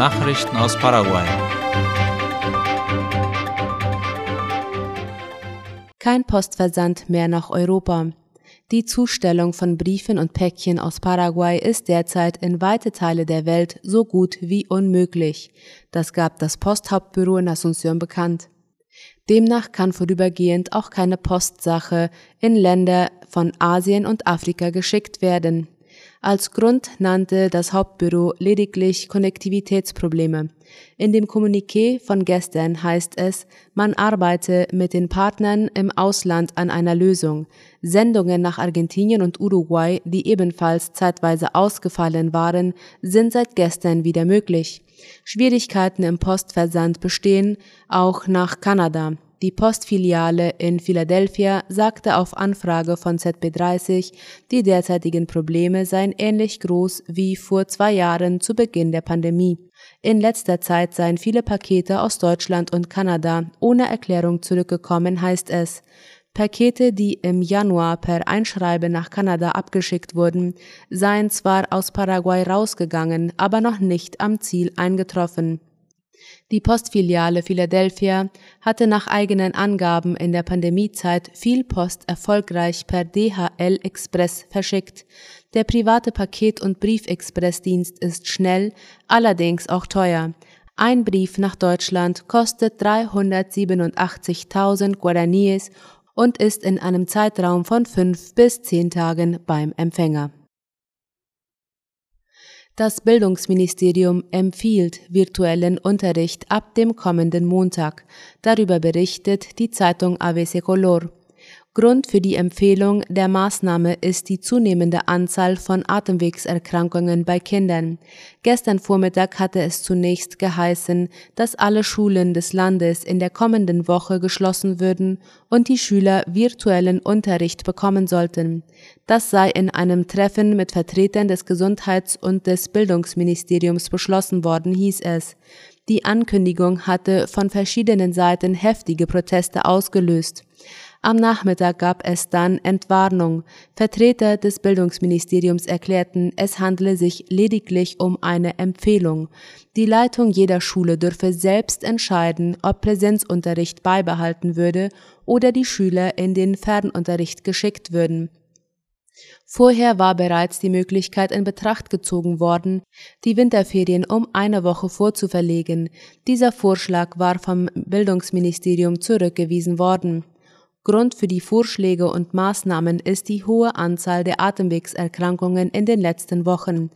Nachrichten aus Paraguay. Kein Postversand mehr nach Europa. Die Zustellung von Briefen und Päckchen aus Paraguay ist derzeit in weite Teile der Welt so gut wie unmöglich. Das gab das Posthauptbüro in Asunción bekannt. Demnach kann vorübergehend auch keine Postsache in Länder von Asien und Afrika geschickt werden. Als Grund nannte das Hauptbüro lediglich Konnektivitätsprobleme. In dem Kommuniqué von gestern heißt es, man arbeite mit den Partnern im Ausland an einer Lösung. Sendungen nach Argentinien und Uruguay, die ebenfalls zeitweise ausgefallen waren, sind seit gestern wieder möglich. Schwierigkeiten im Postversand bestehen auch nach Kanada. Die Postfiliale in Philadelphia sagte auf Anfrage von ZB30, die derzeitigen Probleme seien ähnlich groß wie vor zwei Jahren zu Beginn der Pandemie. In letzter Zeit seien viele Pakete aus Deutschland und Kanada ohne Erklärung zurückgekommen, heißt es. Pakete, die im Januar per Einschreiben nach Kanada abgeschickt wurden, seien zwar aus Paraguay rausgegangen, aber noch nicht am Ziel eingetroffen. Die Postfiliale Philadelphia hatte nach eigenen Angaben in der Pandemiezeit viel Post erfolgreich per DHL Express verschickt. Der private Paket- und Briefexpressdienst ist schnell, allerdings auch teuer. Ein Brief nach Deutschland kostet 387.000 Guaraníes und ist in einem Zeitraum von fünf bis zehn Tagen beim Empfänger. Das Bildungsministerium empfiehlt virtuellen Unterricht ab dem kommenden Montag. Darüber berichtet die Zeitung ABC Color. Grund für die Empfehlung der Maßnahme ist die zunehmende Anzahl von Atemwegserkrankungen bei Kindern. Gestern Vormittag hatte es zunächst geheißen, dass alle Schulen des Landes in der kommenden Woche geschlossen würden und die Schüler virtuellen Unterricht bekommen sollten. Das sei in einem Treffen mit Vertretern des Gesundheits- und des Bildungsministeriums beschlossen worden, hieß es. Die Ankündigung hatte von verschiedenen Seiten heftige Proteste ausgelöst. Am Nachmittag gab es dann Entwarnung. Vertreter des Bildungsministeriums erklärten, es handle sich lediglich um eine Empfehlung. Die Leitung jeder Schule dürfe selbst entscheiden, ob Präsenzunterricht beibehalten würde oder die Schüler in den Fernunterricht geschickt würden. Vorher war bereits die Möglichkeit in Betracht gezogen worden, die Winterferien um eine Woche vorzuverlegen. Dieser Vorschlag war vom Bildungsministerium zurückgewiesen worden. Grund für die Vorschläge und Maßnahmen ist die hohe Anzahl der Atemwegserkrankungen in den letzten Wochen.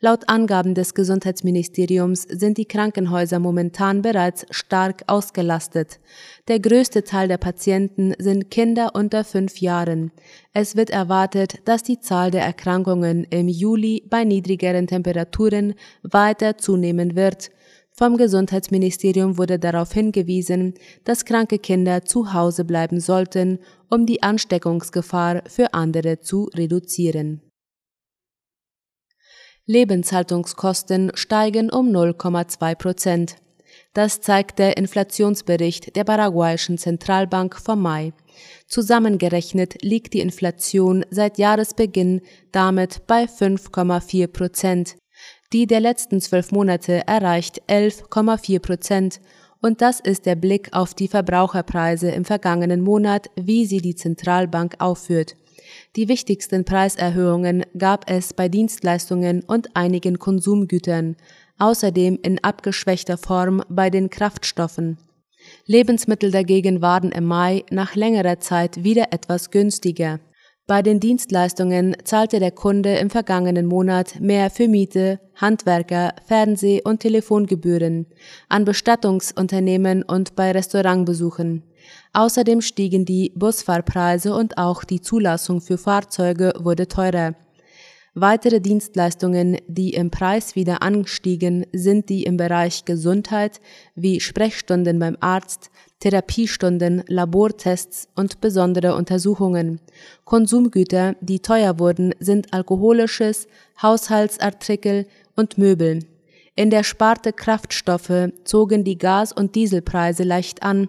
Laut Angaben des Gesundheitsministeriums sind die Krankenhäuser momentan bereits stark ausgelastet. Der größte Teil der Patienten sind Kinder unter fünf Jahren. Es wird erwartet, dass die Zahl der Erkrankungen im Juli bei niedrigeren Temperaturen weiter zunehmen wird. Vom Gesundheitsministerium wurde darauf hingewiesen, dass kranke Kinder zu Hause bleiben sollten, um die Ansteckungsgefahr für andere zu reduzieren. Lebenshaltungskosten steigen um 0,2 Prozent. Das zeigt der Inflationsbericht der paraguayischen Zentralbank vom Mai. Zusammengerechnet liegt die Inflation seit Jahresbeginn damit bei 5,4 Prozent. Die der letzten zwölf Monate erreicht 11,4 Prozent und das ist der Blick auf die Verbraucherpreise im vergangenen Monat, wie sie die Zentralbank aufführt. Die wichtigsten Preiserhöhungen gab es bei Dienstleistungen und einigen Konsumgütern, außerdem in abgeschwächter Form bei den Kraftstoffen. Lebensmittel dagegen waren im Mai nach längerer Zeit wieder etwas günstiger. Bei den Dienstleistungen zahlte der Kunde im vergangenen Monat mehr für Miete, Handwerker, Fernseh- und Telefongebühren, an Bestattungsunternehmen und bei Restaurantbesuchen. Außerdem stiegen die Busfahrpreise und auch die Zulassung für Fahrzeuge wurde teurer. Weitere Dienstleistungen, die im Preis wieder anstiegen, sind die im Bereich Gesundheit wie Sprechstunden beim Arzt, Therapiestunden, Labortests und besondere Untersuchungen. Konsumgüter, die teuer wurden, sind alkoholisches, Haushaltsartikel und Möbel. In der Sparte Kraftstoffe zogen die Gas- und Dieselpreise leicht an,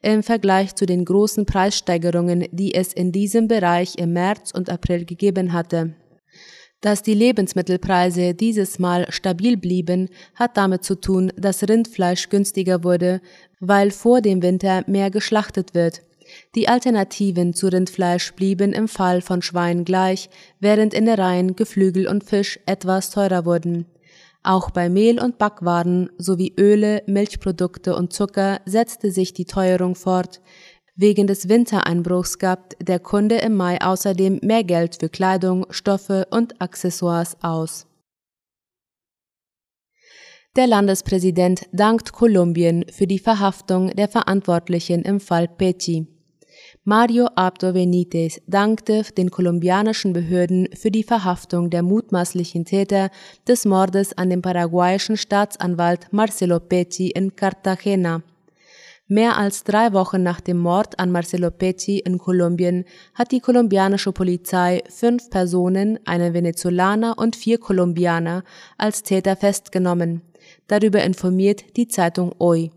im Vergleich zu den großen Preissteigerungen, die es in diesem Bereich im März und April gegeben hatte. Dass die Lebensmittelpreise dieses Mal stabil blieben, hat damit zu tun, dass Rindfleisch günstiger wurde, weil vor dem Winter mehr geschlachtet wird. Die Alternativen zu Rindfleisch blieben im Fall von Schwein gleich, während Innereien, Geflügel und Fisch etwas teurer wurden. Auch bei Mehl und Backwaren sowie Öle, Milchprodukte und Zucker setzte sich die Teuerung fort. Wegen des Wintereinbruchs gab der Kunde im Mai außerdem mehr Geld für Kleidung, Stoffe und Accessoires aus. Der Landespräsident dankt Kolumbien für die Verhaftung der Verantwortlichen im Fall Pecci. Mario Abdo Benitez dankte den kolumbianischen Behörden für die Verhaftung der mutmaßlichen Täter des Mordes an dem paraguayischen Staatsanwalt Marcelo Pecci in Cartagena. Mehr als drei Wochen nach dem Mord an Marcelo Pecci in Kolumbien hat die kolumbianische Polizei fünf Personen, einen Venezolaner und vier Kolumbianer, als Täter festgenommen. Darüber informiert die Zeitung Hoy.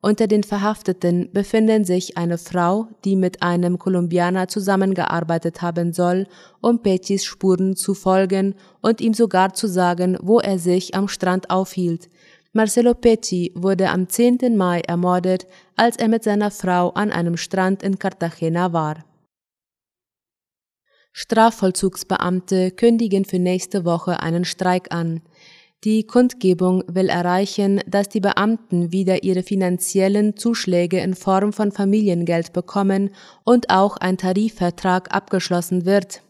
Unter den Verhafteten befinden sich eine Frau, die mit einem Kolumbianer zusammengearbeitet haben soll, um Peccis Spuren zu folgen und ihm sogar zu sagen, wo er sich am Strand aufhielt. Marcelo Pecci wurde am 10. Mai ermordet, als er mit seiner Frau an einem Strand in Cartagena war. Strafvollzugsbeamte kündigen für nächste Woche einen Streik an. Die Kundgebung will erreichen, dass die Beamten wieder ihre finanziellen Zuschläge in Form von Familiengeld bekommen und auch ein Tarifvertrag abgeschlossen wird.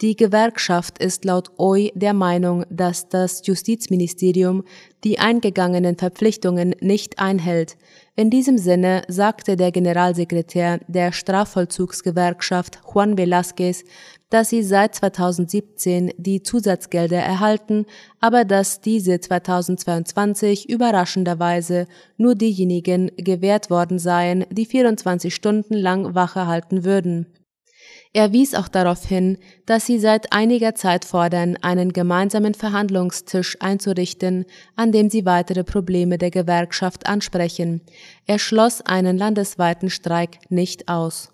Die Gewerkschaft ist laut OI der Meinung, dass das Justizministerium die eingegangenen Verpflichtungen nicht einhält. In diesem Sinne sagte der Generalsekretär der Strafvollzugsgewerkschaft Juan Velázquez, dass sie seit 2017 die Zusatzgelder erhalten, aber dass diese 2022 überraschenderweise nur diejenigen gewährt worden seien, die 24 Stunden lang Wache halten würden. Er wies auch darauf hin, dass sie seit einiger Zeit fordern, einen gemeinsamen Verhandlungstisch einzurichten, an dem sie weitere Probleme der Gewerkschaft ansprechen. Er schloss einen landesweiten Streik nicht aus.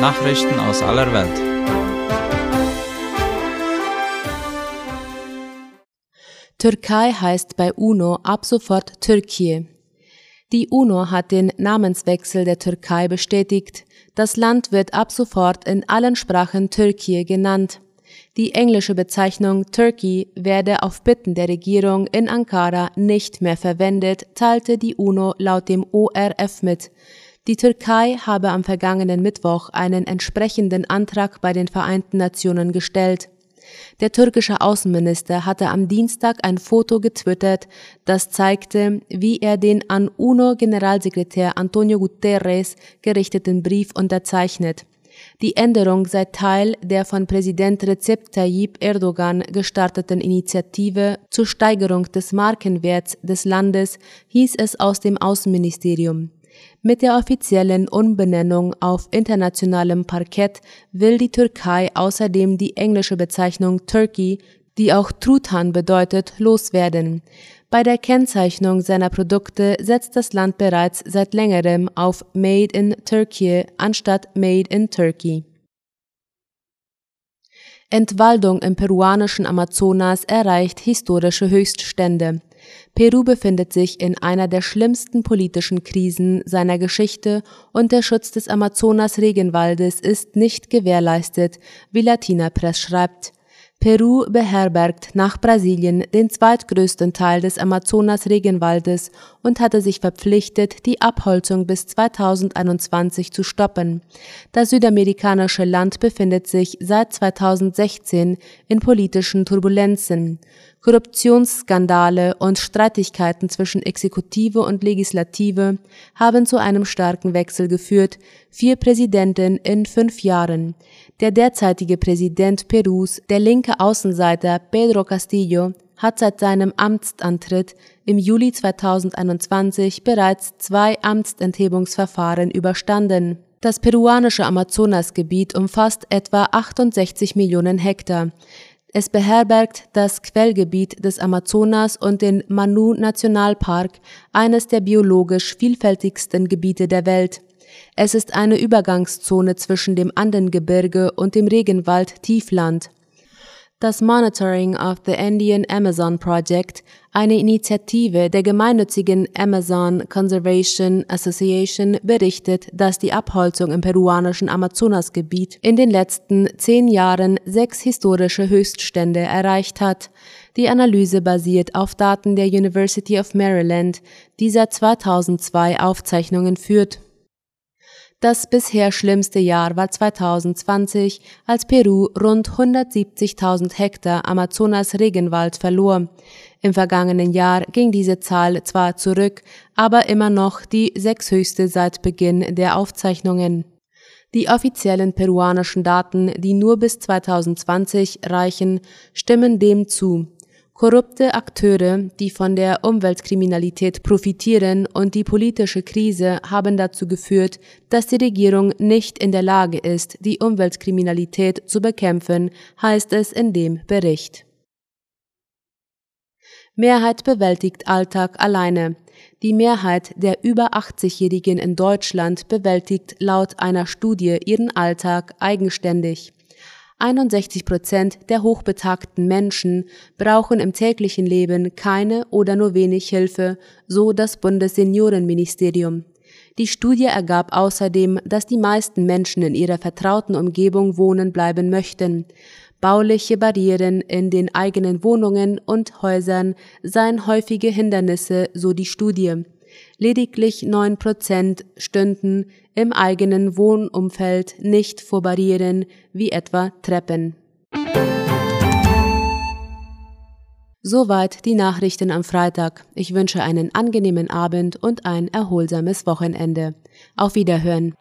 Nachrichten aus aller Welt. Türkei heißt bei UNO ab sofort Türkei. Die UNO hat den Namenswechsel der Türkei bestätigt. Das Land wird ab sofort in allen Sprachen Türkei genannt. Die englische Bezeichnung Turkey werde auf Bitten der Regierung in Ankara nicht mehr verwendet, teilte die UNO laut dem ORF mit. Die Türkei habe am vergangenen Mittwoch einen entsprechenden Antrag bei den Vereinten Nationen gestellt. Der türkische Außenminister hatte am Dienstag ein Foto getwittert, das zeigte, wie er den an UNO-Generalsekretär Antonio Guterres gerichteten Brief unterzeichnet. Die Änderung sei Teil der von Präsident Recep Tayyip Erdogan gestarteten Initiative zur Steigerung des Markenwerts des Landes, hieß es aus dem Außenministerium. Mit der offiziellen Umbenennung auf internationalem Parkett will die Türkei außerdem die englische Bezeichnung Turkey, die auch Truthahn bedeutet, loswerden. Bei der Kennzeichnung seiner Produkte setzt das Land bereits seit längerem auf Made in Turkey anstatt Made in Turkey. Entwaldung im peruanischen Amazonas erreicht historische Höchststände. Peru befindet sich in einer der schlimmsten politischen Krisen seiner Geschichte und der Schutz des Amazonas-Regenwaldes ist nicht gewährleistet, wie Latina Press schreibt. Peru beherbergt nach Brasilien den zweitgrößten Teil des Amazonas-Regenwaldes und hatte sich verpflichtet, die Abholzung bis 2021 zu stoppen. Das südamerikanische Land befindet sich seit 2016 in politischen Turbulenzen. Korruptionsskandale und Streitigkeiten zwischen Exekutive und Legislative haben zu einem starken Wechsel geführt, vier Präsidenten in fünf Jahren. Der derzeitige Präsident Perus, der linke Außenseiter Pedro Castillo, hat seit seinem Amtsantritt im Juli 2021 bereits zwei Amtsenthebungsverfahren überstanden. Das peruanische Amazonasgebiet umfasst etwa 68 Millionen Hektar. Es beherbergt das Quellgebiet des Amazonas und den Manu Nationalpark, eines der biologisch vielfältigsten Gebiete der Welt. Es ist eine Übergangszone zwischen dem Andengebirge und dem Regenwald Tiefland. Das Monitoring of the Indian Amazon Project, eine Initiative der gemeinnützigen Amazon Conservation Association, berichtet, dass die Abholzung im peruanischen Amazonasgebiet in den letzten zehn Jahren sechs historische Höchststände erreicht hat. Die Analyse basiert auf Daten der University of Maryland, die seit 2002 Aufzeichnungen führt. Das bisher schlimmste Jahr war 2020, als Peru rund 170.000 Hektar Amazonas-Regenwald verlor. Im vergangenen Jahr ging diese Zahl zwar zurück, aber immer noch die sechshöchste seit Beginn der Aufzeichnungen. Die offiziellen peruanischen Daten, die nur bis 2020 reichen, stimmen dem zu. Korrupte Akteure, die von der Umweltkriminalität profitieren und die politische Krise haben dazu geführt, dass die Regierung nicht in der Lage ist, die Umweltkriminalität zu bekämpfen, heißt es in dem Bericht. Mehrheit bewältigt Alltag alleine. Die Mehrheit der über 80-Jährigen in Deutschland bewältigt laut einer Studie ihren Alltag eigenständig. 61 Prozent der hochbetagten Menschen brauchen im täglichen Leben keine oder nur wenig Hilfe, so das Bundesseniorenministerium. Die Studie ergab außerdem, dass die meisten Menschen in ihrer vertrauten Umgebung wohnen bleiben möchten. Bauliche Barrieren in den eigenen Wohnungen und Häusern seien häufige Hindernisse, so die Studie. Lediglich neun Prozent stünden im eigenen Wohnumfeld nicht vor Barrieren wie etwa Treppen. Soweit die Nachrichten am Freitag. Ich wünsche einen angenehmen Abend und ein erholsames Wochenende. Auf Wiederhören.